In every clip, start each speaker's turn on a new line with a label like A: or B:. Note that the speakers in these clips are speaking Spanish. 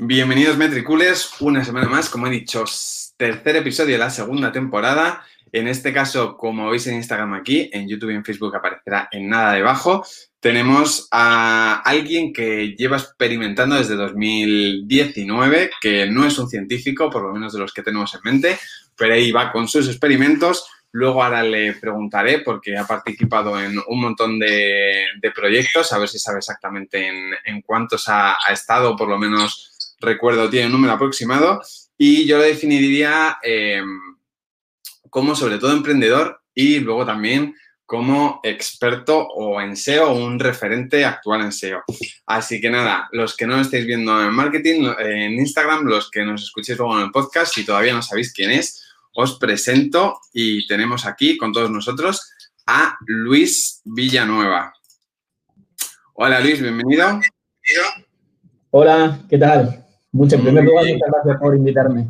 A: Bienvenidos Metricules, una semana más, como he dicho, tercer episodio de la segunda temporada. En este caso, como veis en Instagram aquí, en YouTube y en Facebook aparecerá en nada debajo. Tenemos a alguien que lleva experimentando desde 2019, que no es un científico, por lo menos de los que tenemos en mente, pero ahí va con sus experimentos. Luego ahora le preguntaré, porque ha participado en un montón de, proyectos, a ver si sabe exactamente en, cuántos ha, ha estado, por lo menos recuerdo, tiene un número aproximado y yo lo definiría eh, como sobre todo emprendedor y luego también como experto o en SEO o un referente actual en SEO. Así que nada, los que no lo estáis viendo en marketing, en Instagram, los que nos escuchéis luego en el podcast, si todavía no sabéis quién es, os presento y tenemos aquí con todos nosotros a Luis Villanueva. Hola Luis, bienvenido.
B: Hola, ¿qué tal? Mucho, en primer lugar, muchas gracias por invitarme.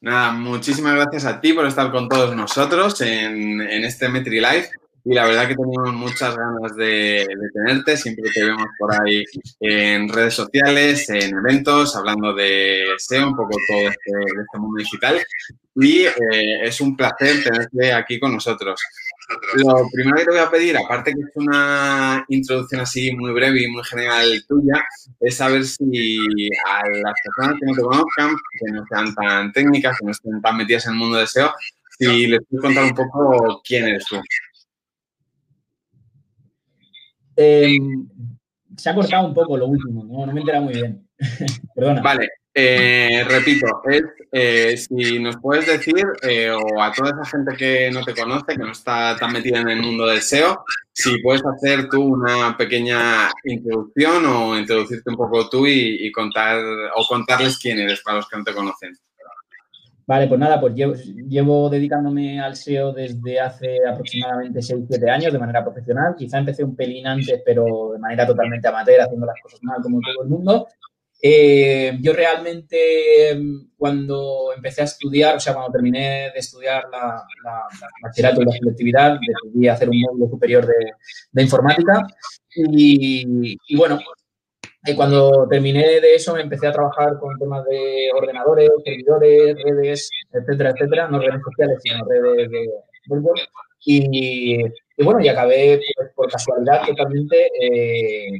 A: Nada, muchísimas gracias a ti por estar con todos nosotros en, este Metri Live. Y la verdad que tenemos muchas ganas de, tenerte. Siempre te vemos por ahí en redes sociales, en eventos, hablando de SEO, un poco todo este, de este mundo digital. Y eh, es un placer tenerte aquí con nosotros. Lo primero que te voy a pedir, aparte que es una introducción así muy breve y muy general tuya, es saber si a las personas que no te conozcan, que no sean tan técnicas, que no estén tan metidas en el mundo de SEO, si les puedes contar un poco quién eres tú.
B: Em, se ha cortado un poco lo último, no, no me entera muy bien. Perdona.
A: Vale, eh, repito, eh, si nos puedes decir, eh, o a toda esa gente que no te conoce, que no está tan metida en el mundo del SEO, si puedes hacer tú una pequeña introducción o introducirte un poco tú y, contar o contarles quién eres para los que no te conocen.
B: Vale, pues nada, pues llevo, llevo dedicándome al SEO desde hace aproximadamente 6-7 años de manera profesional. Quizá empecé un pelín antes, pero de manera totalmente amateur, haciendo las cosas mal como todo el mundo. Eh, yo realmente mm, cuando empecé a estudiar, o sea, cuando terminé de estudiar la, la, bachillerato y la selectividad, decidí hacer un módulo superior de, informática y, bueno, y cuando terminé de eso me empecé a trabajar con temas de ordenadores, servidores, redes, etcétera, etcétera, no redes sociales, sino redes de web. Y, y, bueno, y acabé pues, por casualidad totalmente eh,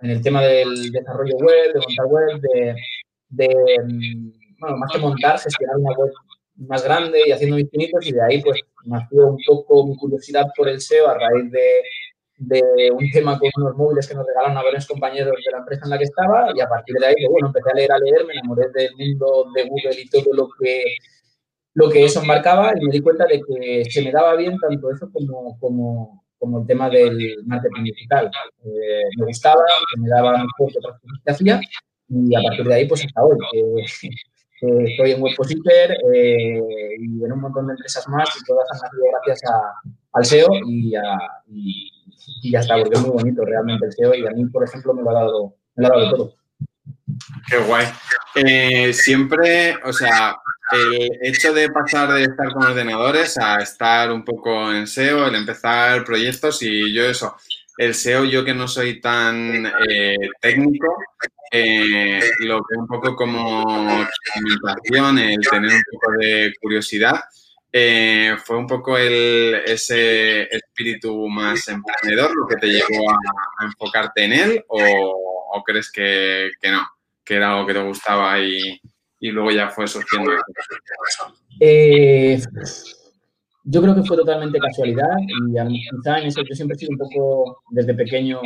B: en el tema del desarrollo web, de montar web, de, bueno, más que montar, gestionar una web más grande y haciendo infinitos y de ahí pues nació un poco mi curiosidad por el SEO a raíz de, de un tema con unos móviles que nos regalaron a varios compañeros de la empresa en la que estaba y a partir de ahí, pues, bueno, empecé a leer, a leer, me enamoré del mundo de Google y todo lo que lo que eso embarcaba y me di cuenta de que se me daba bien tanto eso como, como, como el tema del marketing digital. Eh, me gustaba, me daba mejor que otras cosas que hacía y a partir de ahí, pues hasta hoy. estoy en WebPositor eh, y en un montón de empresas más y todas han nacido gracias al SEO y, y, ya está, porque es muy bonito realmente el SEO y a mí, por ejemplo, me lo ha dado, me ha dado todo.
A: Qué guay. Eh, siempre, o sea, el hecho de pasar de estar con ordenadores a estar un poco en SEO, el empezar proyectos y yo eso, el SEO yo que no soy tan eh, técnico, eh, lo veo un poco como experimentación, el tener un poco de curiosidad. Eh, ¿Fue un poco el, ese espíritu más emprendedor lo que te llevó a, enfocarte en él o, crees que, que no, que era algo que te gustaba y, y luego ya fue surgiendo.
B: Eh, yo creo que fue totalmente casualidad y quizá en eso yo siempre he sido un poco desde pequeño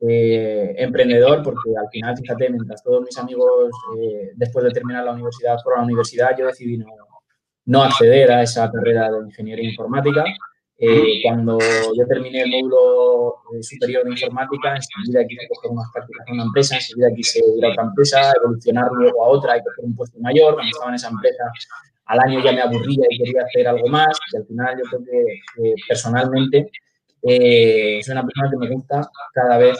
B: eh, emprendedor porque al final, fíjate, mientras todos mis amigos eh, después de terminar la universidad fueron a la universidad, yo decidí no, no acceder a esa carrera de ingeniería informática eh, cuando yo terminé el módulo eh, superior de informática, enseguida quise coger unas prácticas en una empresa, enseguida quise ir a otra empresa, evolucionar luego a otra y coger un puesto mayor. Cuando estaba en esa empresa, al año ya me aburría y quería hacer algo más. Y al final yo creo que personalmente eh, soy una persona que me gusta cada vez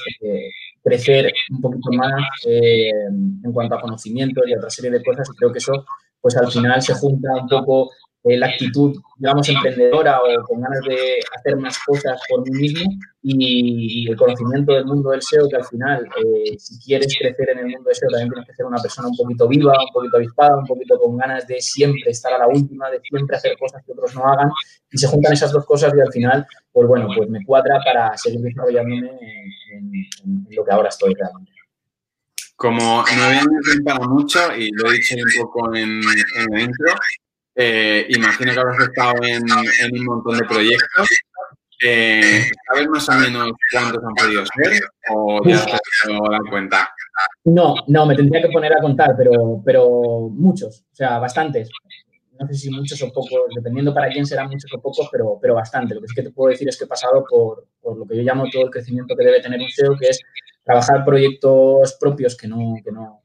B: crecer un poquito más en cuanto a conocimiento y a otra serie de cosas. Y creo que eso, pues al final se junta un poco eh, la actitud, digamos, emprendedora o con ganas de hacer más cosas por mí mismo y, el conocimiento del mundo del SEO, que al final, eh, si quieres crecer en el mundo del SEO, también tienes que ser una persona un poquito viva, un poquito avispada, un poquito con ganas de siempre estar a la última, de siempre hacer cosas que otros no hagan. Y se juntan esas dos cosas y al final, pues bueno, pues me cuadra para seguir desarrollándome en, lo que ahora estoy realmente.
A: Como nueve años para mucho, y lo he dicho un poco en, en el intro, eh, imagino que habrás estado en, un montón de proyectos. Eh, ¿Sabes más o menos cuántos han podido ser o ya te has dado cuenta?
B: No, no, me tendría que poner a contar, pero, pero muchos, o sea, bastantes. No sé si muchos o pocos, dependiendo para quién serán muchos o pocos, pero, pero bastante. Lo que sí que te puedo decir es que he pasado por, por lo que yo llamo todo el crecimiento que debe tener un SEO, que es trabajar proyectos propios que no, que no,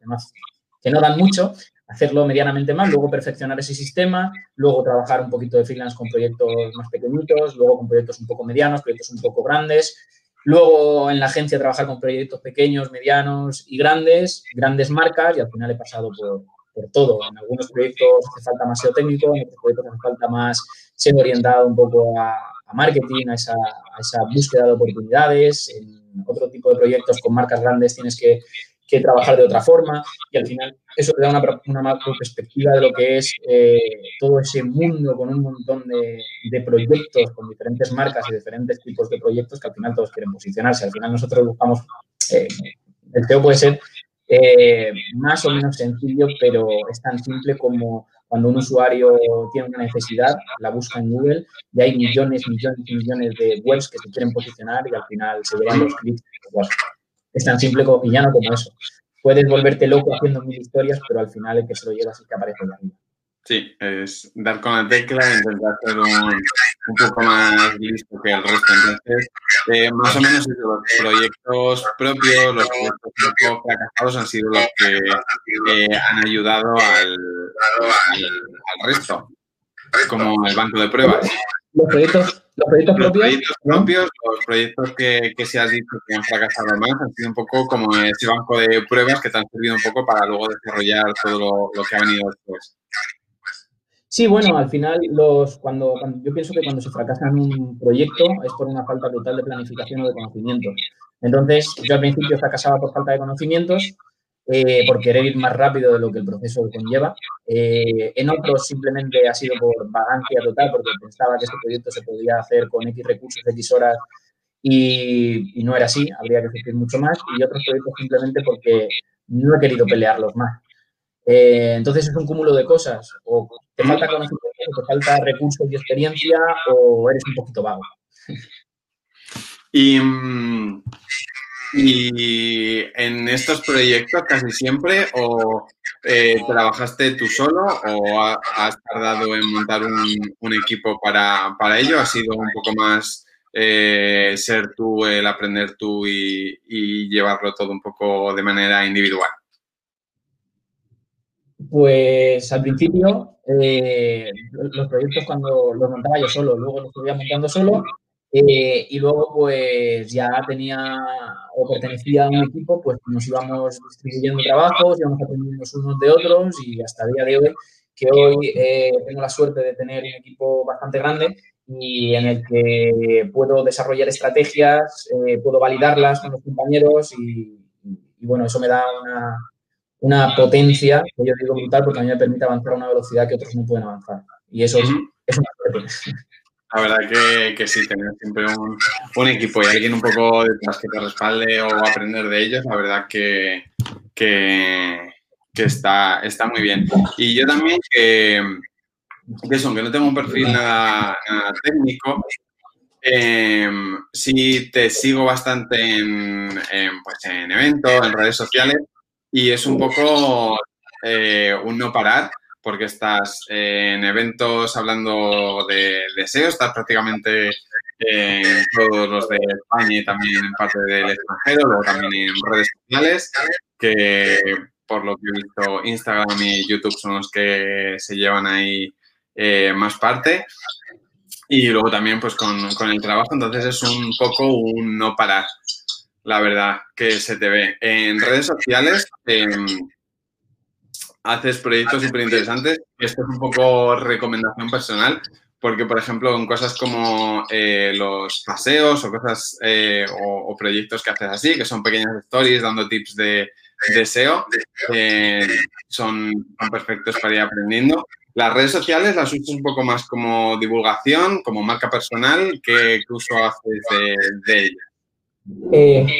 B: que no dan mucho hacerlo medianamente más, luego perfeccionar ese sistema, luego trabajar un poquito de freelance con proyectos más pequeñitos, luego con proyectos un poco medianos, proyectos un poco grandes, luego en la agencia trabajar con proyectos pequeños, medianos y grandes, grandes marcas y al final he pasado por, todo. En algunos proyectos hace falta más SEO técnico, en otros proyectos hace falta más ser orientado un poco a, marketing, a esa, a esa búsqueda de oportunidades. En otro tipo de proyectos con marcas grandes tienes que que trabajar de otra forma y al final eso te da una, una macro perspectiva de lo que es eh, todo ese mundo con un montón de, proyectos, con diferentes marcas y diferentes tipos de proyectos que al final todos quieren posicionarse. Al final nosotros buscamos, eh, el SEO puede ser eh, más o menos sencillo, pero es tan simple como cuando un usuario tiene una necesidad, la busca en Google y hay millones, millones y millones de webs que se quieren posicionar y al final se llevan los clics. Es tan simple como, y llano como eso. Puedes volverte loco haciendo mil historias, pero al final el que se lo lleva es que aparece en arriba.
A: Sí, es dar con la tecla e intentar ser un, poco más listo que el resto. Entonces, eh, más o menos los proyectos propios, los proyectos poco fracasados han sido los que eh, han ayudado al resto, como el banco de pruebas.
B: Los proyectos los proyectos
A: propios. Los proyectos que, que se has dicho que han fracasado más han sido un poco como ese banco de pruebas que te han servido un poco para luego desarrollar todo lo, que ha venido después.
B: Sí, bueno, al final los, cuando, yo pienso que cuando se fracasa en un proyecto es por una falta total de planificación o de conocimientos. Entonces, yo al principio fracasaba por falta de conocimientos, eh, por querer ir más rápido de lo que el proceso conlleva. Eh, en otros simplemente ha sido por vagancia total, porque pensaba que este proyecto se podía hacer con X recursos, X horas, y, no era así, habría que sufrir mucho más. Y otros proyectos simplemente porque no he querido pelearlos más. Eh, entonces es un cúmulo de cosas. O te falta conocimiento, te falta recursos y experiencia, o eres un poquito vago.
A: Y mm, y en estos proyectos casi siempre o eh, trabajaste tú solo o has tardado en montar un, equipo para, para, ello? ¿Ha sido un poco más eh, ser tú, el aprender tú y, llevarlo todo un poco de manera individual?
B: Pues al principio eh, los proyectos cuando los montaba yo solo, luego los estuve montando solo eh, y luego, pues ya tenía o pertenecía a un equipo, pues nos íbamos distribuyendo trabajos, íbamos aprendiendo unos de otros y hasta el día de hoy, que hoy eh, tengo la suerte de tener un equipo bastante grande y en el que puedo desarrollar estrategias, eh, puedo validarlas con los compañeros y, bueno, eso me da una, una, potencia, que yo digo brutal, porque a mí me permite avanzar a una velocidad que otros no pueden avanzar. Y eso es, es una suerte.
A: La verdad que, que sí, tener siempre un, equipo y alguien un poco detrás que te respalde o aprender de ellos, la verdad que, que, está, está muy bien. Y yo también que, aunque no tengo un perfil nada, técnico, eh, sí te sigo bastante en, en, pues en eventos, en redes sociales y es un poco eh, un no parar porque estás en eventos hablando de, deseo, estás prácticamente en todos los de España y también en parte del extranjero, luego también en redes sociales, que por lo que he visto Instagram y YouTube son los que se llevan ahí eh, más parte. Y luego también pues con, con, el trabajo, entonces es un poco un no parar, la verdad, que se te ve. En redes sociales, haces proyectos súper interesantes. esto es un poco recomendación personal, porque, por ejemplo, en cosas como eh, los paseos o cosas eh, o, proyectos que haces así, que son pequeñas stories dando tips de, SEO, eh, son, perfectos para ir aprendiendo. Las redes sociales las usas un poco más como divulgación, como marca personal. ¿Qué, uso haces de, de
B: ellas?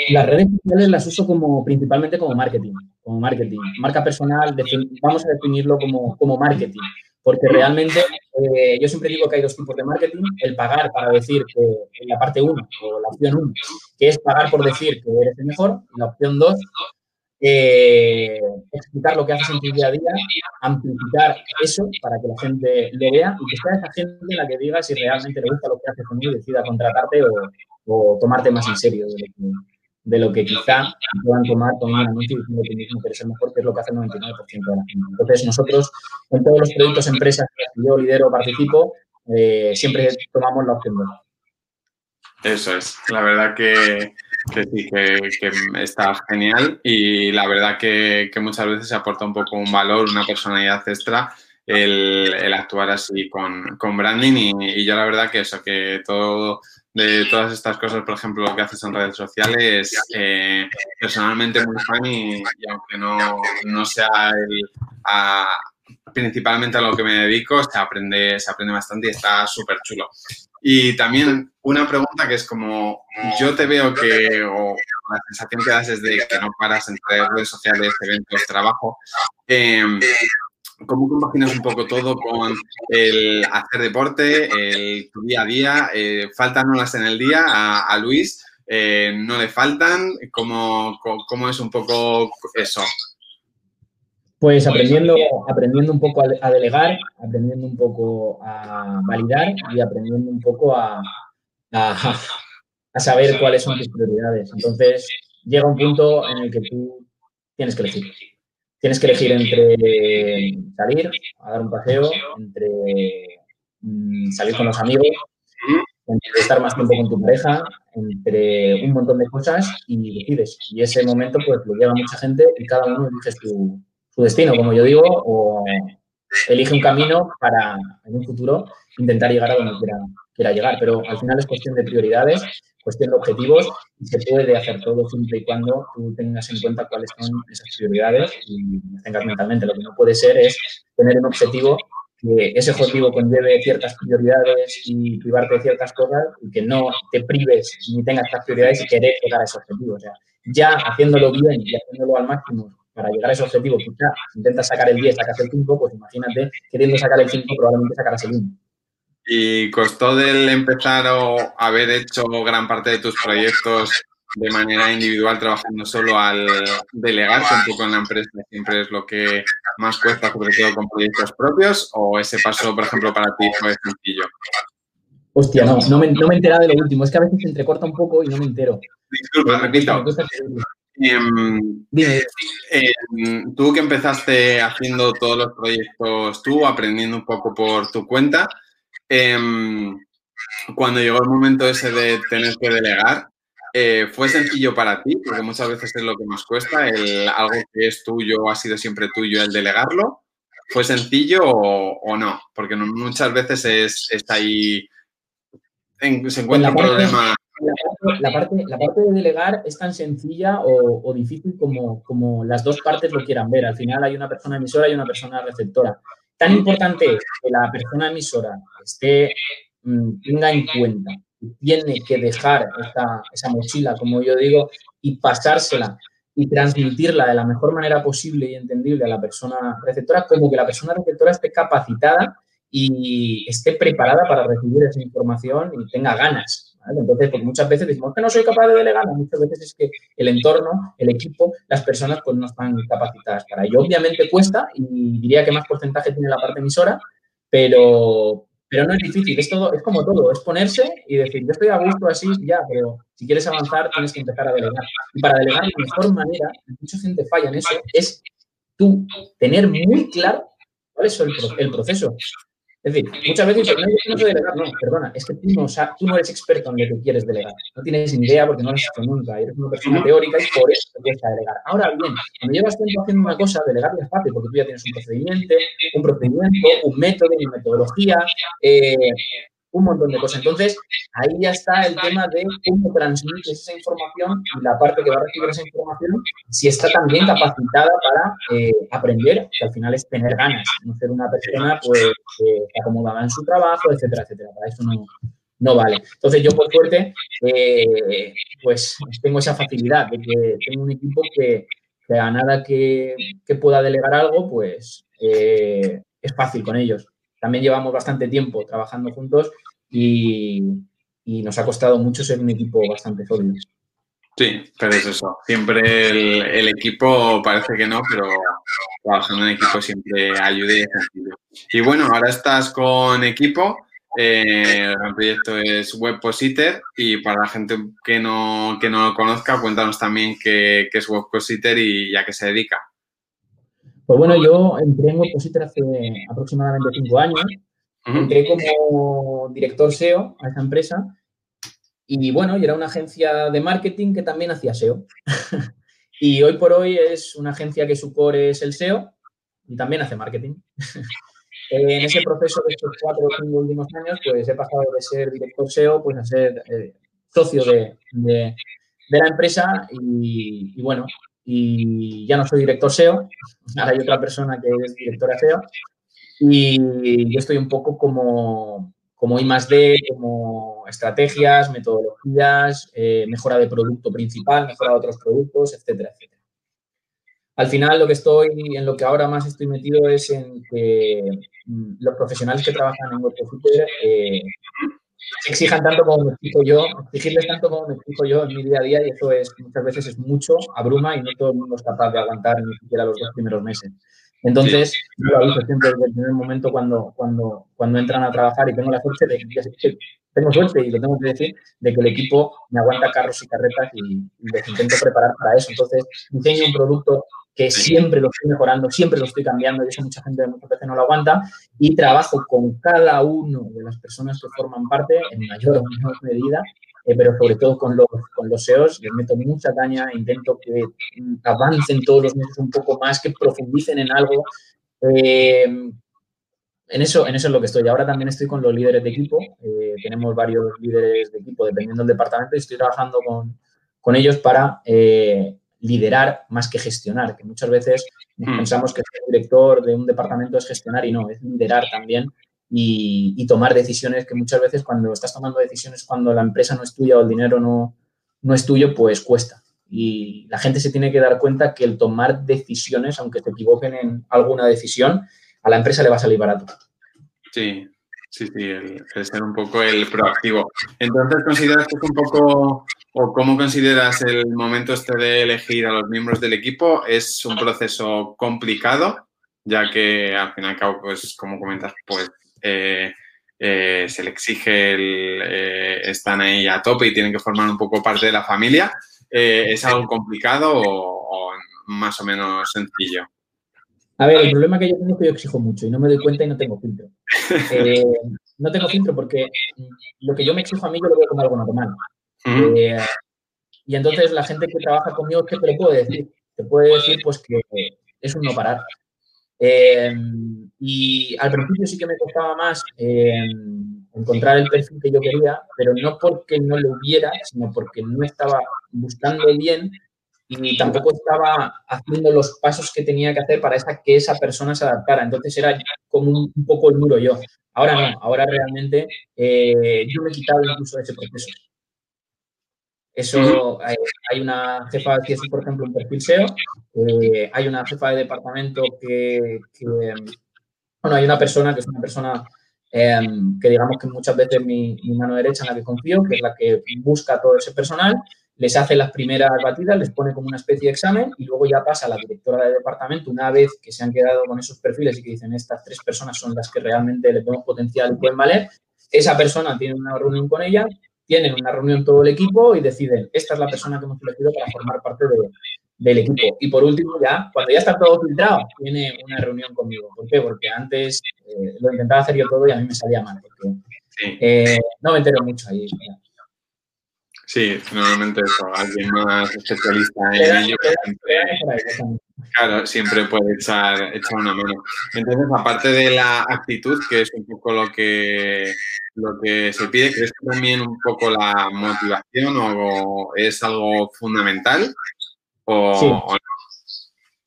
B: Las redes sociales las uso como principalmente como marketing, como marketing. Marca personal, vamos a definirlo como, como marketing porque realmente eh, yo siempre digo que hay dos tipos de marketing, el pagar para decir que en la parte 1 o la opción 1, que es pagar por decir que eres el mejor, y la opción 2, eh, explicar lo que haces en tu día a día, amplificar eso para que la gente lo vea y que sea esa gente la que diga si realmente le gusta lo que haces con y decida contratarte o, o tomarte más en serio de lo que, de quizá puedan tomar con un anuncio diciendo que mismo que eres el mejor, que es lo que hace el 99% de la gente. Entonces, nosotros, en todos los proyectos, empresas que yo lidero o participo, eh, siempre tomamos la opción 2.
A: Eso es, la verdad que, sí, que, está genial y la verdad que, muchas veces se aporta un poco un valor, una personalidad extra el, actuar así con, branding y, yo la verdad que eso, que todo de todas estas cosas, por ejemplo, lo que haces en redes sociales, eh, personalmente muy fan y, aunque no, sea el, principalmente a lo que me dedico, se aprende, se aprende bastante y está súper chulo. Y también una pregunta que es como, yo te veo que, o la sensación que das es de que no paras entre redes sociales, eventos, trabajo. Eh, ¿Cómo compaginas un poco todo con el hacer deporte, el tu día a día? Eh, ¿Faltan horas en el día a, Luis? Eh, ¿No le faltan? ¿Cómo, ¿Cómo, es un poco eso?
B: Pues aprendiendo, aprendiendo un poco a, delegar, aprendiendo un poco a validar y aprendiendo un poco a, a, a saber cuáles son tus prioridades. Entonces, llega un punto en el que tú tienes que elegir tienes que elegir entre salir a dar un paseo, entre mm, salir con los amigos, entre estar más tiempo con tu pareja, entre un montón de cosas y decides. Y ese momento pues lo lleva mucha gente y cada uno elige su, su destino, como yo digo, o elige un camino para en un futuro intentar llegar a donde quiera, quiera llegar. Pero al final es cuestión de prioridades cuestión de objetivos y se puede hacer todo siempre y cuando tú tengas en cuenta cuáles son esas prioridades y tengas mentalmente. Lo que no puede ser es tener un objetivo que ese objetivo conlleve ciertas prioridades y privarte de ciertas cosas y que no te prives ni tengas estas prioridades y querer llegar a ese objetivo. O sea, ya haciéndolo bien y haciéndolo al máximo para llegar a ese objetivo, quizá intentas sacar el 10, sacas el 5, pues imagínate, queriendo sacar el 5, probablemente sacarás el 1.
A: ¿Y costó del empezar o haber hecho gran parte de tus proyectos de manera individual, trabajando solo al delegar un poco en la empresa siempre es lo que más cuesta, sobre todo con proyectos propios? ¿O ese paso, por ejemplo, para ti fue sencillo?
B: Hostia, no, no me, no me he enterado de lo último. Es que a veces se entrecorta un poco y no me entero.
A: Disculpa, repito. Em, Dime. Em, tú que empezaste haciendo todos los proyectos tú, aprendiendo un poco por tu cuenta, Em, cuando llegó el momento ese de tener que delegar, eh, ¿fue sencillo para ti? Porque muchas veces es lo que nos cuesta, el, algo que es tuyo ha sido siempre tuyo, el delegarlo. ¿Fue sencillo o, no? Porque muchas veces es, está ahí, se encuentra un problema.
B: La parte, la, parte, de delegar es tan sencilla o, difícil como, como las dos partes lo quieran ver. Al final hay una persona emisora y una persona receptora. Tan importante es que la persona emisora esté, mm, tenga en cuenta tiene que dejar esa mochila, como yo digo, y pasársela y transmitirla de la mejor manera posible y entendible a la persona receptora, como que la persona receptora esté capacitada y esté preparada para recibir esa información y tenga ganas entonces, pues muchas veces decimos que no soy capaz de delegar, muchas veces es que el entorno, el equipo, las personas pues no están capacitadas para ello. Obviamente cuesta y diría que más porcentaje tiene la parte emisora, pero, pero no es difícil, es, todo, es como todo, es ponerse y decir, yo estoy a gusto así, ya, pero si quieres avanzar tienes que empezar a delegar. Y para delegar la mejor manera, mucha gente falla en eso, es tú tener muy claro cuál es el, el proceso. Es decir, muchas veces no, yo no sé delegar. No, perdona, es que tú no, tú no eres experto en lo que quieres delegar. No tienes idea porque no lo has hecho nunca. Eres una persona teórica y por eso te cuesta delegar. Ahora bien, cuando llevas tiempo haciendo una cosa, delegar es fácil porque tú ya tienes un procedimiento, un procedimiento, un método, una metodología, eh, un montón de cosas. Entonces, ahí ya está el tema de cómo transmites esa información y la parte que va a recibir esa información, si está también capacitada para eh, aprender, que al final es tener ganas, no ser una persona pues que acomodada en su trabajo, etcétera, etcétera. Para eso no, no vale. Entonces, yo por suerte, eh, pues tengo esa facilidad de que tengo un equipo que, a nada que, pueda delegar algo, pues eh, es fácil con ellos también llevamos bastante tiempo trabajando juntos y, nos ha costado mucho ser un equipo bastante sólido.
A: Sí, pero es eso. Siempre el, equipo parece que no, pero trabajando en equipo siempre ayuda y. Y bueno, ahora estás con equipo. Eh, el proyecto es Webpositor y para la gente que no, que no lo conozca, cuéntanos también qué, es Webpositor y a qué se dedica.
B: Pues bueno, yo entré en Webpositor hace aproximadamente cinco años. Entré como director SEO a esa empresa y bueno, y era una agencia de marketing que también hacía SEO. y hoy por hoy es una agencia que su core es el SEO y también hace marketing. en ese proceso de estos cuatro o cinco últimos años, pues he pasado de ser director SEO pues a ser eh, socio de, la empresa y, bueno, y ya no soy director SEO, ahora hay otra persona que es directora SEO y yo estoy un poco como, como I D, como estrategias, metodologías, eh, mejora de producto principal, mejora de otros productos, etcétera, etcétera. Al final, lo que estoy, en lo que ahora más estoy metido es en que mm, los profesionales que trabajan en WordPress eh, exijan tanto como me explico yo, exigirles tanto como me explico yo en mi día a día y eso es muchas veces es mucho, abruma y no todo el mundo es capaz de aguantar ni siquiera los dos primeros meses. Entonces, yo aviso siempre desde el primer momento cuando, cuando, cuando entran a trabajar y tengo la suerte de que tengo suerte y lo tengo que decir, de que el equipo me aguanta carros y carretas y, y les intento preparar para eso. Entonces, diseño un producto que siempre lo estoy mejorando, siempre lo estoy cambiando y eso mucha gente muchas veces no lo aguanta y trabajo con cada uno de las personas que forman parte en mayor o menor medida, eh, pero sobre todo con los, con los SEOs, les meto mucha caña, intento que avancen todos los meses un poco más, que profundicen en algo. Eh, en eso, en eso es lo que estoy. Ahora también estoy con los líderes de equipo. Eh, tenemos varios líderes de equipo dependiendo del departamento y estoy trabajando con, con ellos para liderar más que gestionar, que muchas veces hmm. pensamos que el director de un departamento es gestionar y no, es liderar también y, tomar decisiones que muchas veces cuando estás tomando decisiones cuando la empresa no es tuya o el dinero no, no es tuyo, pues cuesta. Y la gente se tiene que dar cuenta que el tomar decisiones, aunque te equivoquen en alguna decisión, a la empresa le va a salir barato.
A: Sí, sí, sí, el, ser un poco el proactivo. Entonces, ¿consideras que es un poco ¿O cómo consideras el momento este de elegir a los miembros del equipo? ¿Es un proceso complicado? Ya que al fin y al cabo, pues como comentas, pues eh, eh, se le exige el, eh, están ahí a tope y tienen que formar un poco parte de la familia. ¿Es algo complicado o, más o menos sencillo?
B: A ver, el problema que yo tengo es que yo exijo mucho y no me doy cuenta y no tengo filtro. no tengo filtro porque lo que yo me exijo a mí yo lo veo como algo normal. Y entonces la gente que trabaja conmigo, ¿qué te lo puede decir? Te puede decir pues que es un no parar. Eh, y al principio sí que me costaba más eh, encontrar el perfil que yo quería, pero no porque no lo hubiera, sino porque no estaba buscando bien y tampoco estaba haciendo los pasos que tenía que hacer para esa, que esa persona se adaptara. Entonces era como un, poco el muro yo. Ahora no, ahora realmente yo me he quitado incluso ese proceso. Eso, hay, una jefa que es, por ejemplo, un perfil SEO, eh, hay una jefa de departamento que, bueno, hay una persona que es una persona em, que digamos que muchas veces mi, mi, mano derecha en la que confío, que es la que busca todo ese personal, les hace las primeras batidas, les pone como una especie de examen y luego ya pasa a la directora de departamento una vez que se han quedado con esos perfiles y que dicen estas tres personas son las que realmente le tenemos potencial y pueden valer. Esa persona tiene una reunión con ella, tienen una reunión todo el equipo y deciden, esta es la persona que hemos elegido para formar parte del equipo. Y por último, ya, cuando ya está todo filtrado, tiene una reunión conmigo. ¿Por qué? Porque antes eh, lo intentaba hacer yo todo y a mí me salía mal, porque eh, no me entero mucho ahí.
A: Sí, normalmente eso, alguien más especialista en ello. Claro, siempre puede echar, echar una mano. Entonces, aparte de la actitud, que es un poco lo que, lo que se pide, ¿crees que también un poco la motivación o es algo fundamental? O,
B: sí.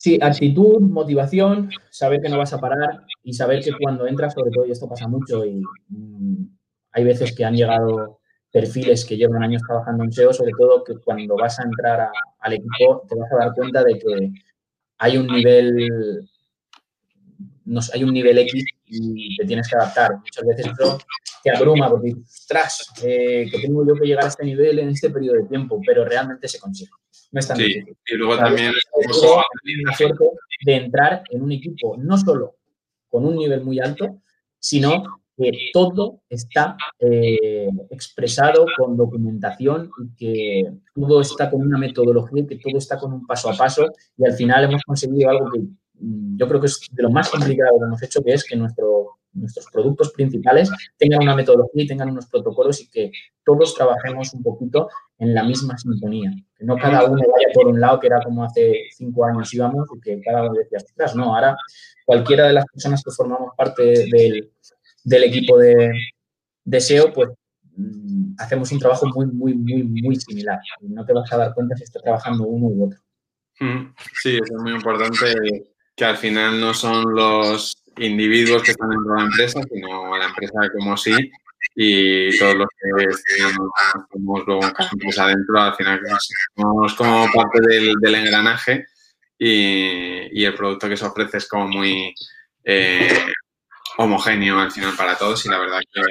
B: Sí, actitud, motivación, saber que no vas a parar y saber que cuando entras, sobre todo, y esto pasa mucho, y mm, hay veces que han llegado perfiles que llevan años trabajando en SEO, sobre todo que cuando vas a entrar al equipo te vas a dar cuenta de que hay un nivel, no, hay un nivel X y te tienes que adaptar. Muchas veces eso te abruma porque ostras, eh, que tengo yo que llegar a este nivel en este periodo de tiempo, pero realmente se consigue. No es tan sí,
A: Y luego también
B: la suerte de entrar en un equipo no solo con un nivel muy alto, sino que todo está eh, expresado con documentación y que todo está con una metodología, que todo está con un paso a paso y al final hemos conseguido algo que mm, yo creo que es de lo más complicado que hemos hecho, que es que nuestro, nuestros productos principales tengan una metodología y tengan unos protocolos y que todos trabajemos un poquito en la misma sintonía. Que no cada uno vaya por un lado, que era como hace cinco años íbamos, y que cada uno decía, ostras, no, ahora cualquiera de las personas que formamos parte del, del equipo de, de SEO, pues mm, hacemos un trabajo muy, muy, muy, muy similar. No te vas a dar cuenta si está trabajando uno u otro.
A: Mm, sí, eso es muy importante que al final no son los individuos que están dentro de la empresa, sino la empresa como sí y todos los que estamos luego empresa adentro, al final somos como parte del, engranaje y, y, el producto que se ofrece es como muy eh, homogéneo al final para todos y la verdad que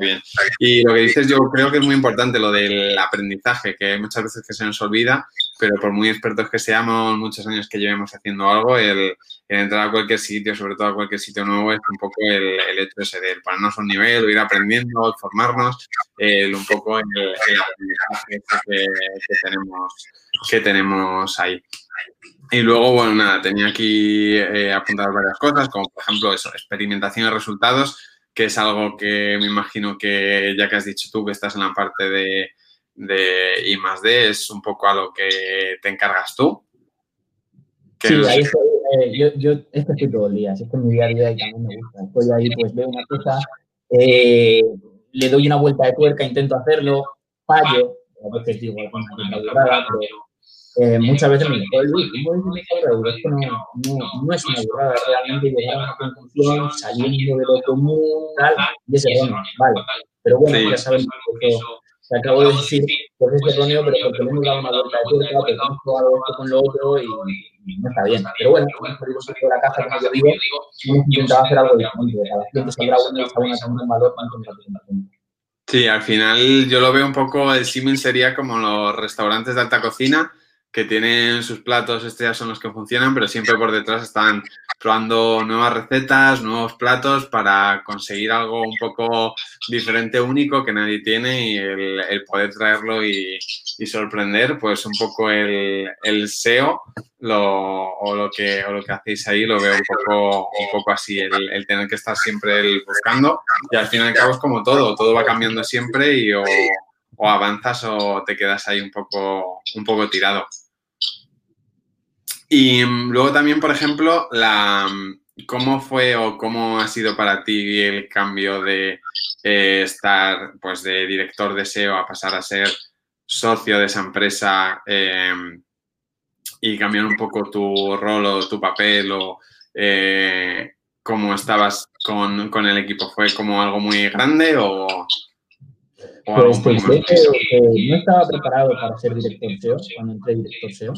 A: bien. Y lo que dices yo creo que es muy importante lo del aprendizaje, que muchas veces que se nos olvida, pero por muy expertos que seamos, muchos años que llevemos haciendo algo, el, entrar a cualquier sitio, sobre todo a cualquier sitio nuevo, es un poco el, hecho ese de ponernos un nivel, ir aprendiendo, formarnos, un poco el, aprendizaje que, que, tenemos, que tenemos ahí. Y luego, bueno, nada, tenía aquí eh, apuntadas varias cosas, como por ejemplo eso, experimentación de resultados, que es algo que me imagino que ya que has dicho tú que estás en la parte de, de I más D, es un poco a lo que te encargas tú.
B: Sí, ahí estoy, eh, yo, yo esto estoy todo el día, esto es mi día a día y también me gusta. Estoy ahí, pues veo una cosa, eh, le doy una vuelta de tuerca, intento hacerlo, fallo, a veces digo, alguna pero eh, muchas veces me digo, Luis, ¿cómo es una Esto no, no, no es una burrada, realmente llegar a una conclusión saliendo de lo común, tal, y es erróneo, vale. Pero bueno, ya saben que eso, te acabo de decir, pues es erróneo, pero porque le hemos dado una vuelta de tuerca, porque hemos probado esto con lo otro y, no está bien. Pero bueno, hemos podido salir de la caja, como yo digo, hemos intentado hacer algo diferente. Cada cliente saldrá uno y cada uno tiene un valor tanto en la.
A: Sí, al final yo lo veo un poco, el símil sería como los restaurantes de alta cocina, que tienen sus platos, estos ya son los que funcionan, pero siempre por detrás están probando nuevas recetas, nuevos platos para conseguir algo un poco diferente, único, que nadie tiene y el, poder traerlo y, sorprender, pues un poco el, el SEO lo, o, lo que, o lo que hacéis ahí lo veo un poco, un poco así, el, tener que estar siempre buscando y al fin y al cabo es como todo, todo va cambiando siempre y o, o avanzas o te quedas ahí un poco, un poco tirado. Y mm, luego también, por ejemplo, la, mm, ¿cómo fue o cómo ha sido para ti el cambio de eh, estar pues, de director de SEO a pasar a ser socio de esa empresa em, y cambiar un poco tu rol o tu papel o eh, cómo estabas con, con, el equipo? ¿Fue como algo muy grande o,
B: pues pensé que, no estaba preparado para ser director SEO cuando entré director SEO.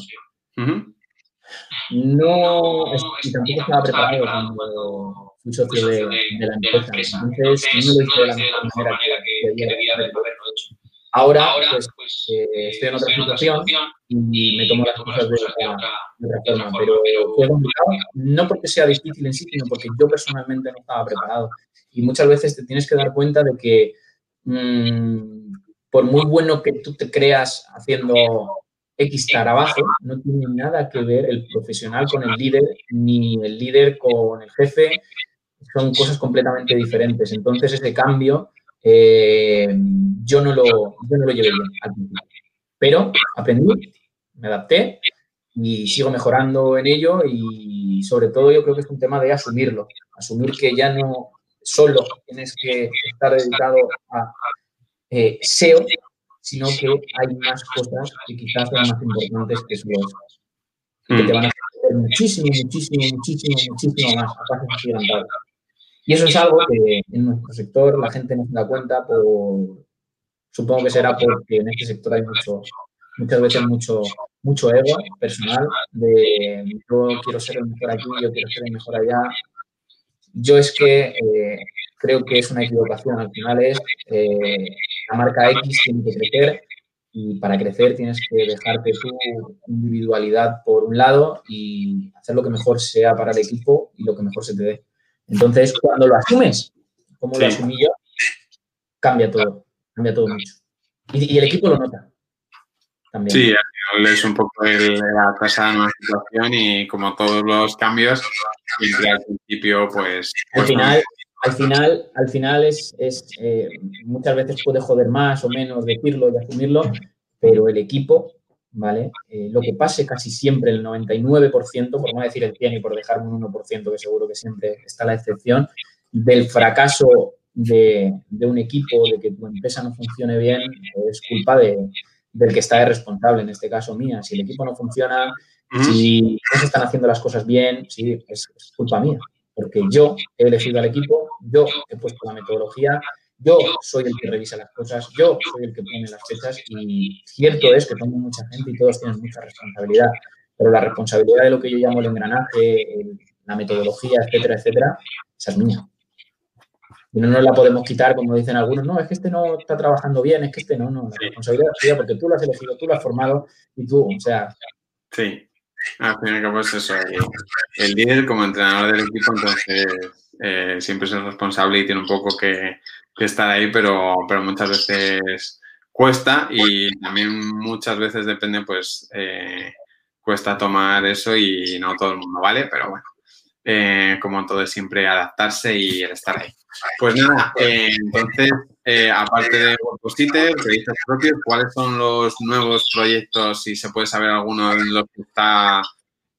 B: No, y tampoco estaba preparado cuando fui socio de, de la empresa. Entonces, no lo hice de la mejor manera que debía haberlo hecho. Ahora, pues, pues eh, estoy en otra situación y me tomo las cosas de otra, de otra forma, pero fue complicado, no porque sea difícil en sí, sino porque yo personalmente no estaba preparado. Y muchas veces te tienes que dar cuenta de que Mm, por muy bueno que tú te creas haciendo X trabajo, no tiene nada que ver el profesional con el líder, ni el líder con el jefe. son cosas completamente diferentes. Entonces, ese cambio eh, yo, no lo, yo no lo llevé bien al principio. Pero aprendí, me adapté y sigo mejorando en ello y sobre todo yo creo que es un tema de asumirlo, asumir que ya no solo tienes que estar dedicado a eh, SEO, sino que hay más cosas que quizás son más importantes que solo eso. Que te van a hacer muchísimo, muchísimo, muchísimo, muchísimo más pasos agigantados. Y eso es algo que en nuestro sector la gente no se da cuenta por, supongo que será porque en este sector hay mucho, muchas veces mucho, mucho ego personal de yo quiero ser el mejor aquí, yo quiero ser el mejor allá. Yo es que eh, creo que es una equivocación. Al final es eh, la marca X tiene que crecer y para crecer tienes que dejarte tu individualidad por un lado y hacer lo que mejor sea para el equipo y lo que mejor se te dé. Entonces, cuando lo asumes, como lo asumí yo, cambia todo, cambia todo mucho. Y, el equipo lo nota.
A: También. Sí, es un poco el, la tasa de nueva situación y como todos los cambios, siempre al principio, pues...
B: al pues final, al final, al final es, es eh, muchas veces puede joder más o menos decirlo y asumirlo, pero el equipo, ¿vale? Eh, lo que pase casi siempre, el 99%, por no decir el 100 y por dejarme un 1%, que seguro que siempre está la excepción, del fracaso de, de, un equipo, de que tu empresa no funcione bien, es culpa de, del que está de responsable, en este caso mía. Si el equipo no funciona, si no se están haciendo las cosas bien, sí, es culpa mía porque yo he elegido al equipo, yo he puesto la metodología, yo soy el que revisa las cosas, yo soy el que pone las fechas y cierto es que tengo mucha gente y todos tienen mucha responsabilidad, pero la responsabilidad de lo que yo llamo el engranaje, la metodología, etcétera, etcétera, esa es mía. Y no nos la podemos quitar, como dicen algunos, no, es que este no está trabajando bien, es que este no, no, la responsabilidad es tuya porque tú lo has elegido, tú lo has formado y tú, o sea...
A: Sí, al fin y al cabo es eso, el, líder como entrenador del equipo, entonces eh, siempre es el responsable y tiene un poco que, estar ahí, pero, pero muchas veces cuesta y también muchas veces depende, pues eh, cuesta tomar eso y no todo el mundo vale, pero bueno, eh, como todo es siempre adaptarse y el estar ahí. Pues nada, entonces eh, aparte de WordPostiter, proyectos propios, ¿cuáles son los nuevos proyectos? Si se puede saber alguno en los que está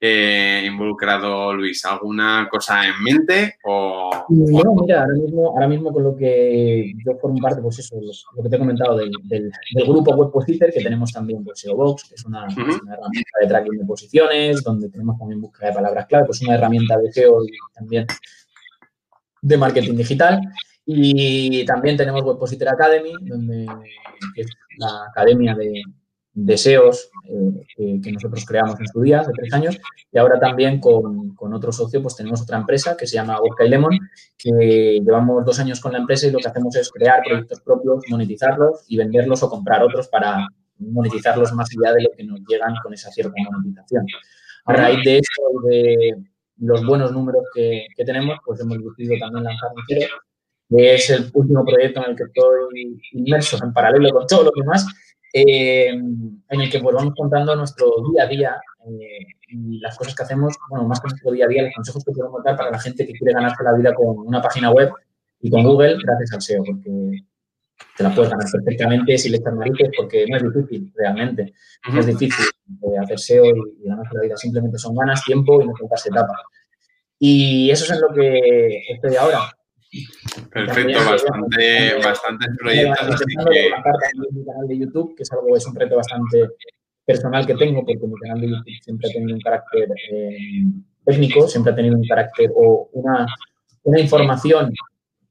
A: eh, involucrado Luis. ¿Alguna cosa en mente? O...
B: Bueno, mira, ahora mismo, ahora mismo con lo que yo formo parte, pues eso, lo, que te he comentado del, del, del grupo WebPositer, que tenemos también pues, SEO Box, que es una, herramienta de tracking de posiciones, donde tenemos también búsqueda de palabras clave, pues una herramienta de SEO también de marketing digital. Y también tenemos Webpositor Academy, donde, que es la academia de, deseos eh, que, nosotros creamos en su día, hace tres años, y ahora también con, con, otro socio pues tenemos otra empresa que se llama Vodka y Lemon, que llevamos dos años con la empresa y lo que hacemos es crear proyectos propios, monetizarlos y venderlos o comprar otros para monetizarlos más allá de lo que nos llegan con esa cierta monetización. A raíz de eso y de los buenos números que, que tenemos, pues hemos decidido también lanzar un cero que es el último proyecto en el que estoy inmerso en paralelo con todo lo demás, eh, en el que pues, vamos contando nuestro día a día eh, y las cosas que hacemos, bueno, más que nuestro día a día, los consejos que podemos dar para la gente que quiere ganarse la vida con una página web y con Google gracias al SEO, porque te la puedes ganar perfectamente si le echas narices, porque no es difícil realmente, no es difícil eh, hacer SEO y, ganarse la vida, simplemente son ganas, tiempo y no se etapa. Y eso es en lo que estoy ahora.
A: Perfecto, bastante, bastantes proyectos.
B: mi canal de YouTube, que es algo, es un reto bastante personal que tengo, porque mi canal de YouTube siempre ha tenido un carácter eh, técnico, siempre ha tenido un carácter o una, una información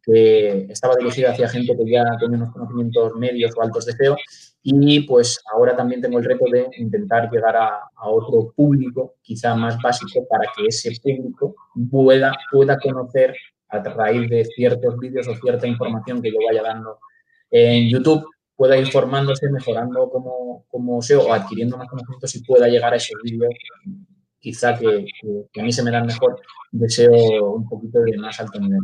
B: que estaba dirigida hacia gente que ya tenía unos conocimientos medios o altos de SEO y pues ahora también tengo el reto de intentar llegar a, a, otro público quizá más básico para que ese público pueda, pueda conocer a raíz de ciertos vídeos o cierta información que yo vaya dando en YouTube, pueda ir formándose, mejorando como, como SEO o adquiriendo más conocimientos y pueda llegar a esos vídeos quizá que, que, a mí se me dan mejor, deseo un poquito de más alto nivel.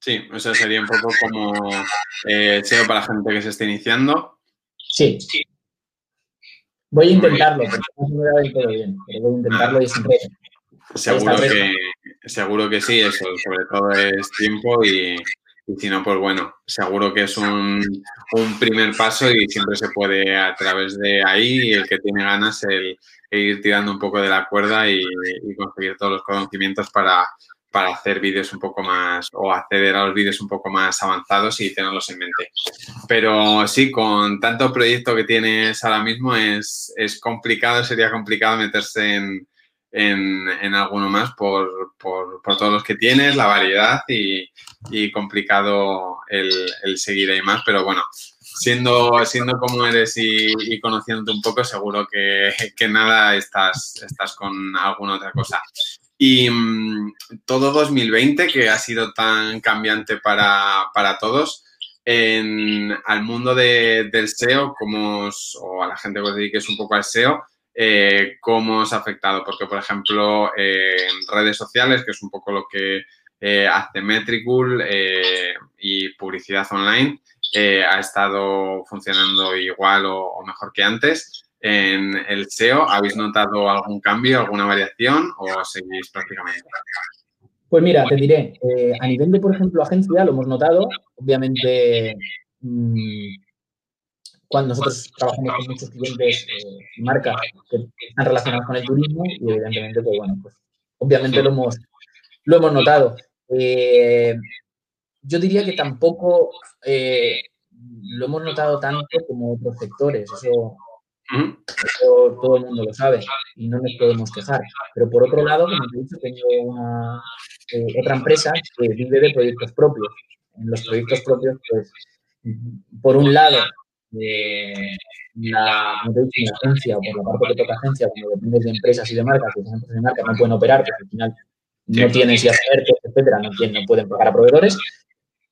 A: Sí, eso sería un poco como eh, SEO para gente que se esté iniciando.
B: Sí. Voy a intentarlo, porque no se me da del todo bien, pero voy a intentarlo y reto.
A: Seguro que, Seguro que sí, eso sobre todo es tiempo y, si no, pues bueno, seguro que es un, primer paso y siempre se puede a través de ahí, el que tiene ganas, el, ir tirando un poco de la cuerda y, conseguir todos los conocimientos para, para hacer vídeos un poco más o acceder a los vídeos un poco más avanzados y tenerlos en mente. Pero sí, con tanto proyecto que tienes ahora mismo es, es complicado, sería complicado meterse en, en, alguno más por, todos los que tienes, la variedad y, complicado el, seguir ahí más, pero bueno, siendo, siendo como eres y, conociéndote un poco, seguro que, nada estás, estás con alguna otra cosa. Y mm, todo 2020, que ha sido tan cambiante para, todos, en, al mundo del SEO, como o a la gente que os dediques un poco al SEO, eh, cómo os ha afectado. Porque, por ejemplo, en redes sociales, que es un poco lo que eh, hace Metricool eh, y publicidad online, ha estado funcionando igual o, mejor que antes. En el SEO, ¿habéis notado algún cambio, alguna variación o seguís prácticamente?
B: Pues mira, te diré, a nivel de, por ejemplo, agencia, lo hemos notado, obviamente mm, cuando nosotros trabajamos con muchos clientes y eh, marcas que están relacionados con el turismo y evidentemente, pues bueno, pues obviamente lo hemos, lo hemos notado. Eh, yo diría que tampoco eh, lo hemos notado tanto como otros sectores, eso, todo el mundo lo sabe y no nos podemos quejar. Pero por otro lado, como te he dicho, tengo una, otra empresa que vive de proyectos propios. En los proyectos propios, pues, por un lado, de la, agencia o por la parte que toca agencia, cuando dependes de empresas y de marcas, las empresas de marcas no pueden operar porque al final no tienen si expertos, etcétera, no, no pueden pagar a proveedores.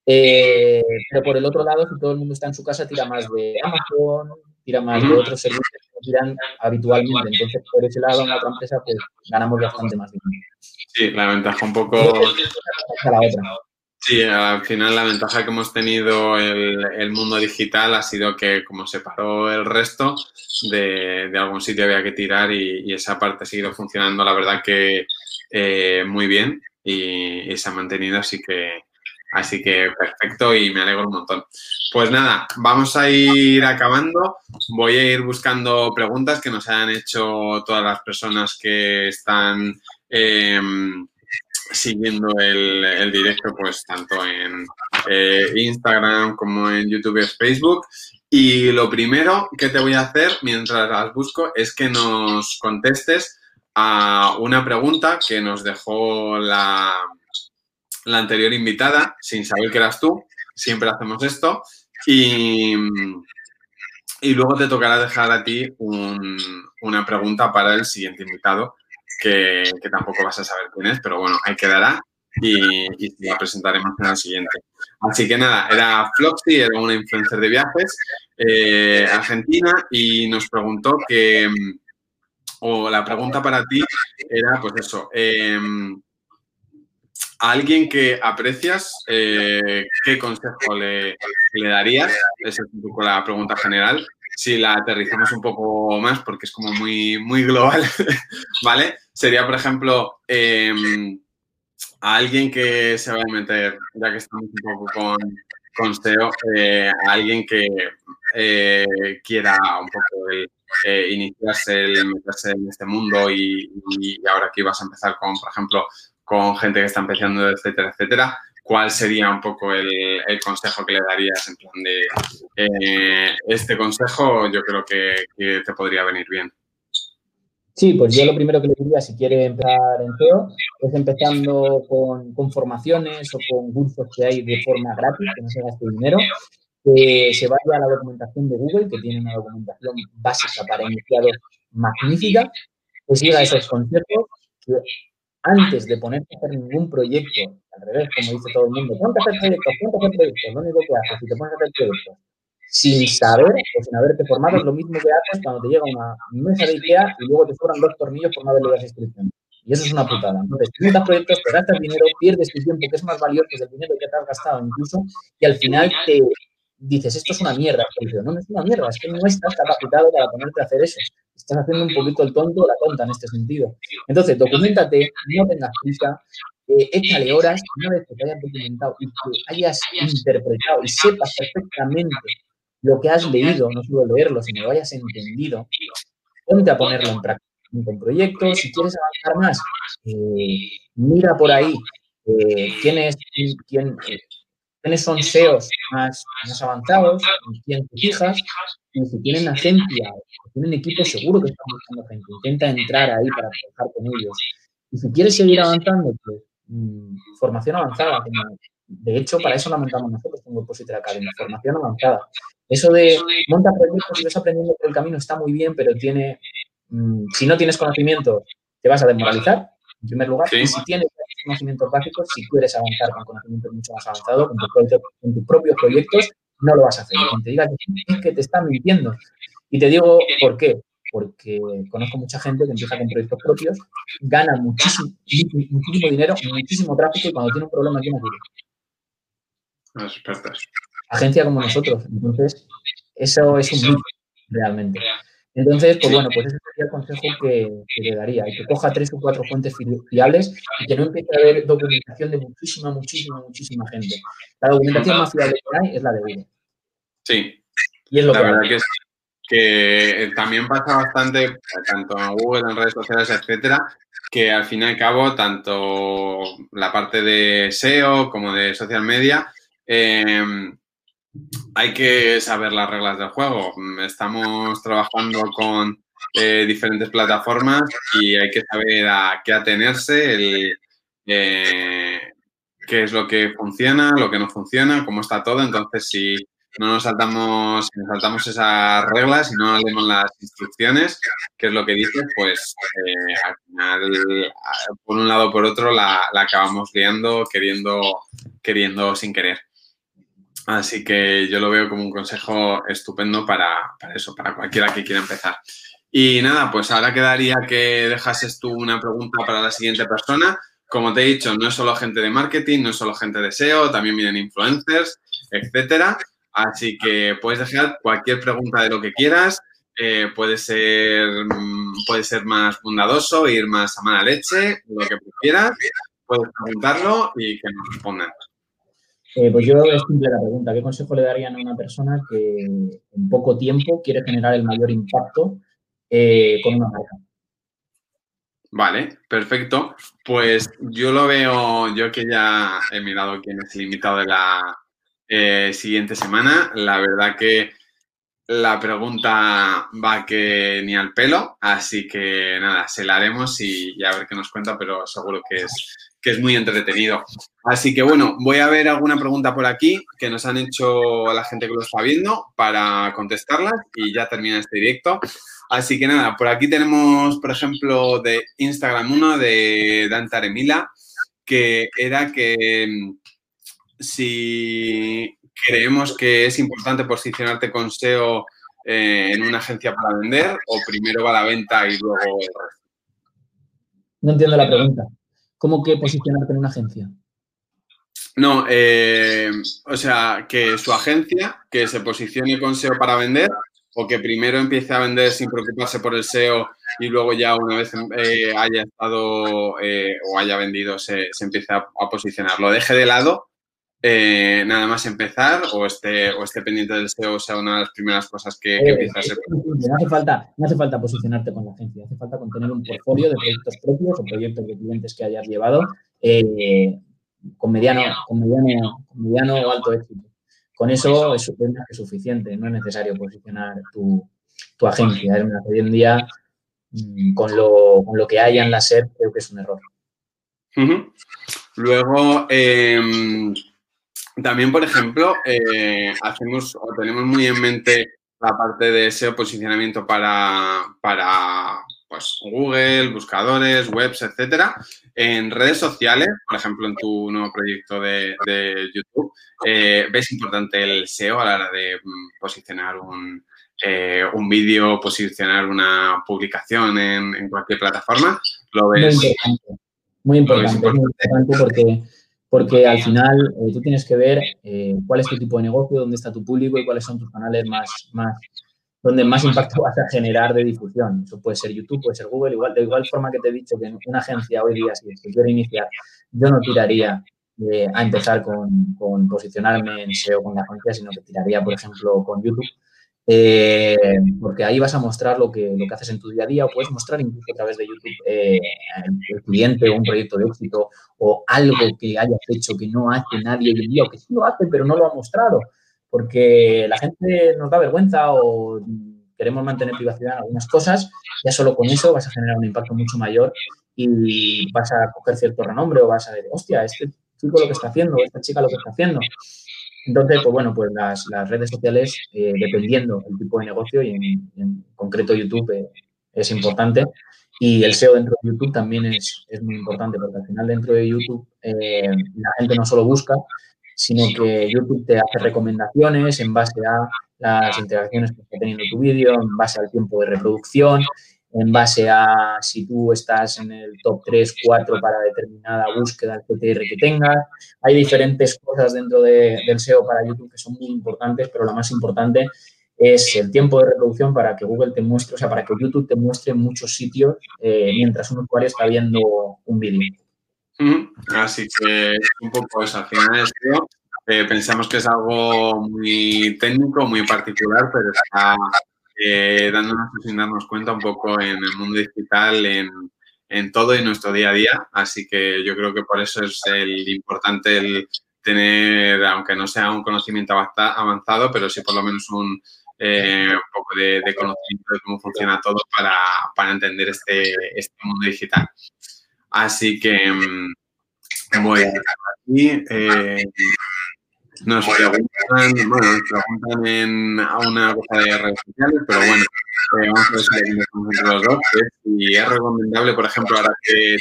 B: Eh, pero por el otro lado, si todo el mundo está en su casa, tira más de Amazon, tira más de otros servicios que tiran habitualmente. Entonces, por ese lado, en la otra empresa, pues ganamos bastante más dinero.
A: Sí, la ventaja un poco. la otra. Sí, al final la ventaja que hemos tenido el, el mundo digital ha sido que como se paró el resto, de, de algún sitio había que tirar y, esa parte ha seguido funcionando, la verdad que eh, muy bien y, se ha mantenido, así que, así que perfecto y me alegro un montón. Pues nada, vamos a ir acabando. Voy a ir buscando preguntas que nos hayan hecho todas las personas que están... Eh, siguiendo el, directo, pues tanto en eh, Instagram como en YouTube y Facebook. Y lo primero que te voy a hacer mientras las busco es que nos contestes a una pregunta que nos dejó la, la anterior invitada, sin saber que eras tú. Siempre hacemos esto. Y, y luego te tocará dejar a ti una pregunta para el siguiente invitado que, tampoco vas a saber quién es, pero bueno, ahí quedará y, la presentaremos en el siguiente. Así que nada, era Floxy, era una influencer de viajes eh, argentina y nos preguntó que, o la pregunta para ti era pues eso, em, a alguien que aprecias, eh, ¿qué consejo le, le, darías? Esa es un poco la pregunta general. Si la aterrizamos un poco más, porque es como muy, muy global, ¿vale? sería, por ejemplo, em, a alguien que se va a meter, ya que estamos un poco con, con SEO, eh, a alguien que eh, quiera un poco eh, iniciarse, el meterse en este mundo y, ahora que ibas a empezar con, por ejemplo, con gente que está empezando, etcétera, etcétera, ¿cuál sería un poco el, consejo que le darías en plan de este consejo? Yo creo que te podría venir bien.
B: Sí, pues yo lo primero que le diría, si quiere empezar en SEO, es empezando con, formaciones o con cursos que hay de forma gratis, que no se gaste dinero, que se vaya a la documentación de Google, que tiene una documentación básica para iniciados magnífica, que siga esos consejos, antes de ponerte a hacer ningún proyecto, al revés, como dice todo el mundo, ponte a hacer proyectos, ponte a hacer proyectos, lo único que haces, si te pones a hacer proyectos sin saber o sin haberte formado, es lo mismo que haces cuando te llega una mesa de Ikea y luego te sobran dos tornillos por no haberle las instrucciones. Y eso es una putada. Entonces, tú proyectos, te gastas dinero, pierdes tu tiempo, que es más valioso que el dinero que te has gastado incluso, y al final te dices, esto es una mierda. No, no es una mierda, es que no estás capacitado para ponerte a hacer eso. Estás haciendo un poquito el tonto o la tonta en este sentido. Entonces, documentate, no tengas prisa, eh, échale horas, una vez que te hayas documentado y que hayas interpretado y sepas perfectamente lo que has leído, no solo leerlo, sino lo hayas entendido, ponte a ponerlo en práctica con proyectos. Si quieres avanzar más, eh, mira por ahí eh, quiénes, quién, quiénes son SEOs más, más avanzados, en quién te fijas, y si tienen agencia, si tienen equipo, seguro que están buscando gente. Intenta entrar ahí para trabajar con ellos. Y si quieres seguir avanzando, pues Mm, formación avanzada. de hecho, para eso la montamos nosotros con Webpositor Academy, formación avanzada. Eso de monta proyectos y vas aprendiendo por el camino está muy bien, pero tiene, mm, si no tienes conocimiento, te vas a desmoralizar, en primer lugar. Y si tienes conocimientos básicos, si quieres avanzar con conocimientos mucho más avanzados, con, con tus propios proyectos, no lo vas a hacer. Quien te diga que, es que te están mintiendo. Y te digo por qué porque conozco mucha gente que empieza con proyectos propios, gana muchísimo, muchísimo dinero, muchísimo tráfico y cuando tiene un problema, ¿quién acude? Agencia como nosotros. Entonces, eso es un mito, realmente. Entonces, pues bueno, pues ese sería el consejo que, le daría. Y que coja tres o cuatro fuentes fiables y que no empiece a haber documentación de muchísima, muchísima, muchísima gente. La documentación más fiable que hay es la de uno.
A: Sí. Y es lo la que verdad que que también pasa bastante, tanto en Google, en redes sociales, etcétera, que al fin y al cabo, tanto la parte de SEO como de social media, em, hay que saber las reglas del juego. Estamos trabajando con eh, diferentes plataformas y hay que saber a qué atenerse, eh, qué es lo que funciona, lo que no funciona, cómo está todo. Entonces, si no nos saltamos, nos saltamos esas reglas y no leemos las instrucciones, que es lo que dice, pues eh, al final, por un lado o por otro, la, acabamos liando, queriendo, queriendo sin querer. Así que yo lo veo como un consejo estupendo para, para eso, para cualquiera que quiera empezar. Y nada, pues ahora quedaría que dejases tú una pregunta para la siguiente persona. Como te he dicho, no es solo gente de marketing, no es solo gente de SEO, también vienen influencers, etcétera. Así que puedes dejar cualquier pregunta de lo que quieras. Eh, puede, ser, mm, puede ser más bondadoso, ir más a mala leche, lo que prefieras. Puedes preguntarlo y que nos respondan.
B: Eh, pues yo es simple la pregunta. ¿Qué consejo le darían a una persona que en poco tiempo quiere generar el mayor impacto eh, con una marca?
A: Vale, perfecto. Pues yo lo veo, yo que ya he mirado quién es el invitado de la, eh, siguiente semana. La verdad que la pregunta va que ni al pelo, así que nada, se la haremos y, a ver qué nos cuenta, pero seguro que es, que es muy entretenido. Así que bueno, voy a ver alguna pregunta por aquí que nos han hecho la gente que lo está viendo para contestarlas y ya termina este directo. Así que nada, por aquí tenemos, por ejemplo, de Instagram uno de Dante Aremila, que era que si creemos que es importante posicionarte con SEO eh, en una agencia para vender o primero va la venta y luego.
B: No entiendo la pregunta. ¿Cómo que posicionarte en una agencia?
A: No, eh, o sea, que su agencia, que se posicione con SEO para vender o que primero empiece a vender sin preocuparse por el SEO y luego ya una vez eh, haya estado o haya vendido se, se empiece a, a, posicionar. Lo deje de lado eh, nada más empezar o esté, o esté pendiente del SEO sea una de las primeras cosas que, que
B: empieza a ser. No hace, falta, no hace falta posicionarte con la agencia, hace falta tener un portfolio de proyectos propios o proyectos de clientes que hayas llevado eh, con, mediano, con, mediano, con mediano o alto éxito. Con eso es, suficiente, no es necesario posicionar tu, tu agencia. Hoy en día, mm, con lo, con lo que hay en la SER, creo que es un error.
A: Luego, eh, también, por ejemplo, eh, hacemos o tenemos muy en mente la parte de SEO posicionamiento para, para pues, Google, buscadores, webs, etcétera. En redes sociales, por ejemplo, en tu nuevo proyecto de, YouTube, eh, ¿ves importante el SEO a la hora de mm, posicionar un, eh, un vídeo, posicionar una publicación en, cualquier plataforma? ¿Lo ves?
B: Muy importante, muy importante porque porque al final eh, tú tienes que ver eh, cuál es tu tipo de negocio, dónde está tu público y cuáles son tus canales más, más donde más impacto vas a generar de difusión. Eso puede ser YouTube, puede ser Google, igual, de igual forma que te he dicho que una agencia hoy día, si quiere iniciar, yo no tiraría eh, a empezar con, con, posicionarme en SEO con la agencia, sino que tiraría, por ejemplo, con YouTube. Eh, porque ahí vas a mostrar lo que, lo que haces en tu día a día o puedes mostrar incluso a través de YouTube eh, el cliente un proyecto de éxito o algo que hayas hecho que no hace nadie hoy en día o que sí lo hace pero no lo ha mostrado porque la gente nos da vergüenza o queremos mantener privacidad en algunas cosas, ya solo con eso vas a generar un impacto mucho mayor y vas a coger cierto renombre o vas a decir, hostia, este chico lo que está haciendo, esta chica lo que está haciendo. Entonces, pues bueno, pues las, redes sociales, eh, dependiendo del tipo de negocio y en, concreto YouTube eh, es importante. Y el SEO dentro de YouTube también es, muy importante porque al final dentro de YouTube eh, la gente no solo busca, sino que YouTube te hace recomendaciones en base a las interacciones que está teniendo tu vídeo, en base al tiempo de reproducción, en base a si tú estás en el top 3, 4 para determinada búsqueda, CTR que tengas. Hay diferentes cosas dentro de, del SEO para YouTube que son muy importantes, pero la más importante es el tiempo de reproducción para que Google te muestre, o sea, para que YouTube te muestre muchos sitios eh, mientras un usuario está viendo un vídeo.
A: Así que un poco eso. Al final es eh, pensamos que es algo muy técnico, muy particular, pero está eh, dándonos sin darnos cuenta un poco en el mundo digital, en, en todo y nuestro día a día. Así que yo creo que por eso es el importante el tener, aunque no sea un conocimiento avanzado, pero sí por lo menos un, eh, poco de, conocimiento de cómo funciona todo para, para entender este, este mundo digital. Así que, mm, voy aquí. Eh, nos preguntan, bueno, nos preguntan en, a una cosa de redes sociales, pero bueno, eh, vamos a ver si entre los dos, si es recomendable, por ejemplo, ahora que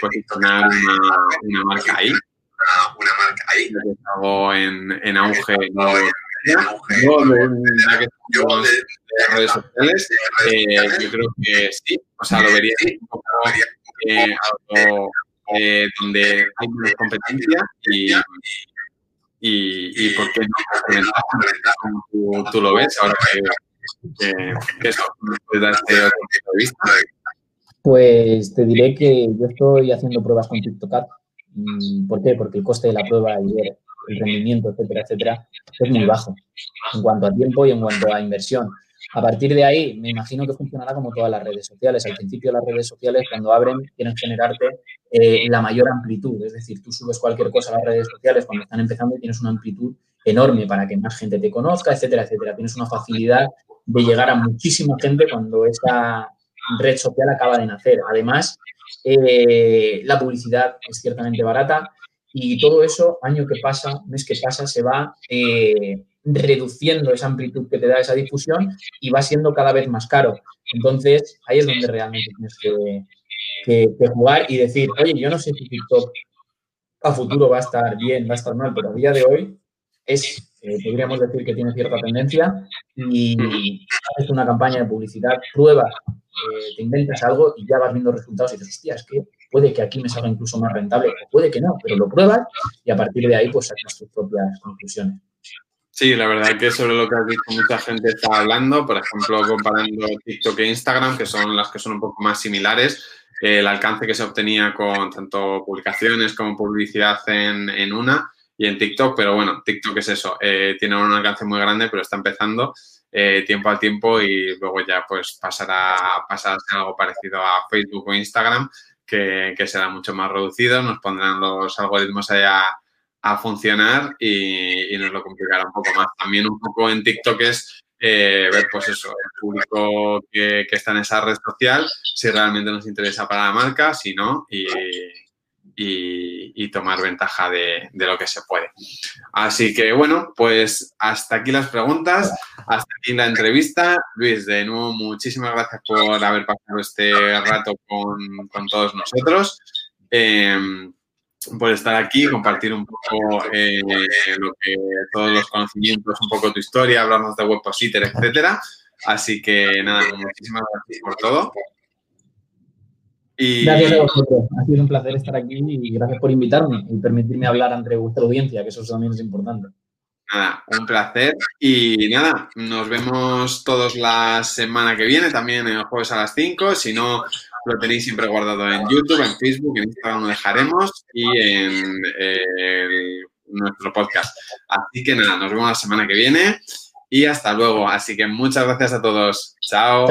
A: posicionar una, una marca ahí. Una marca ahí. Que en, en auge. ¿no? Yo, de, redes sociales, eh, yo creo que sí, o sea, lo vería un poco eh, algo eh, donde hay menos competencia y, y, y por qué no como tú, lo ves ahora que, que, eso, darte otro punto de vista.
B: Pues te diré que yo estoy haciendo pruebas con TikTok. Mm, ¿Por qué? Porque el coste de la prueba y el rendimiento, etcétera, etcétera, es muy bajo en cuanto a tiempo y en cuanto a inversión. A partir de ahí, me imagino que funcionará como todas las redes sociales. Al principio, las redes sociales, cuando abren, quieren generarte eh, la mayor amplitud. Es decir, tú subes cualquier cosa a las redes sociales cuando están empezando y tienes una amplitud enorme para que más gente te conozca, etcétera, etcétera. Tienes una facilidad de llegar a muchísima gente cuando esa red social acaba de nacer. Además, eh, la publicidad es ciertamente barata y todo eso, año que pasa, mes que pasa, se va eh, reduciendo esa amplitud que te da esa difusión y va siendo cada vez más caro. Entonces, ahí es donde realmente tienes que, jugar y decir, oye, yo no sé si TikTok a futuro va a estar bien, va a estar mal, pero a día de hoy es, eh, podríamos decir que tiene cierta tendencia y haces una campaña de publicidad, pruebas, eh, te inventas algo y ya vas viendo resultados y dices, hostia, es que puede que aquí me salga incluso más rentable o puede que no, pero lo pruebas y a partir de ahí pues sacas tus propias conclusiones.
A: Sí, la verdad que sobre lo que has dicho mucha gente está hablando, por ejemplo, comparando TikTok e Instagram, que son las que son un poco más similares, el alcance que se obtenía con tanto publicaciones como publicidad en, en una y en TikTok, pero bueno, TikTok es eso, eh, tiene un alcance muy grande, pero está empezando eh, tiempo al tiempo y luego ya pues pasará, pasará a ser algo parecido a Facebook o Instagram, que, que será mucho más reducido, nos pondrán los algoritmos allá a funcionar y, nos lo complicará un poco más. También un poco en TikTok es eh, ver, pues eso, el público que, está en esa red social, si realmente nos interesa para la marca, si no, y, y, tomar ventaja de, de, lo que se puede. Así que bueno, pues hasta aquí las preguntas, hasta aquí la entrevista. Luis, de nuevo, muchísimas gracias por haber pasado este rato con, con todos nosotros. Eh, por estar aquí, compartir un poco eh, lo que, todos los conocimientos, un poco tu historia, hablarnos de Webpositor, etcétera. Así que nada, muchísimas gracias por todo.
B: Y... Gracias a vosotros. Ha sido un placer estar aquí y gracias por invitarme y permitirme hablar ante vuestra audiencia, que eso también es importante.
A: Nada, un placer. Y nada, nos vemos todos la semana que viene, también el jueves a las 5. Si no, lo tenéis siempre guardado en YouTube, en Facebook, en Instagram lo dejaremos y en nuestro podcast. Así que nada, nos vemos la semana que viene y hasta luego. Así que muchas gracias a todos. Chao.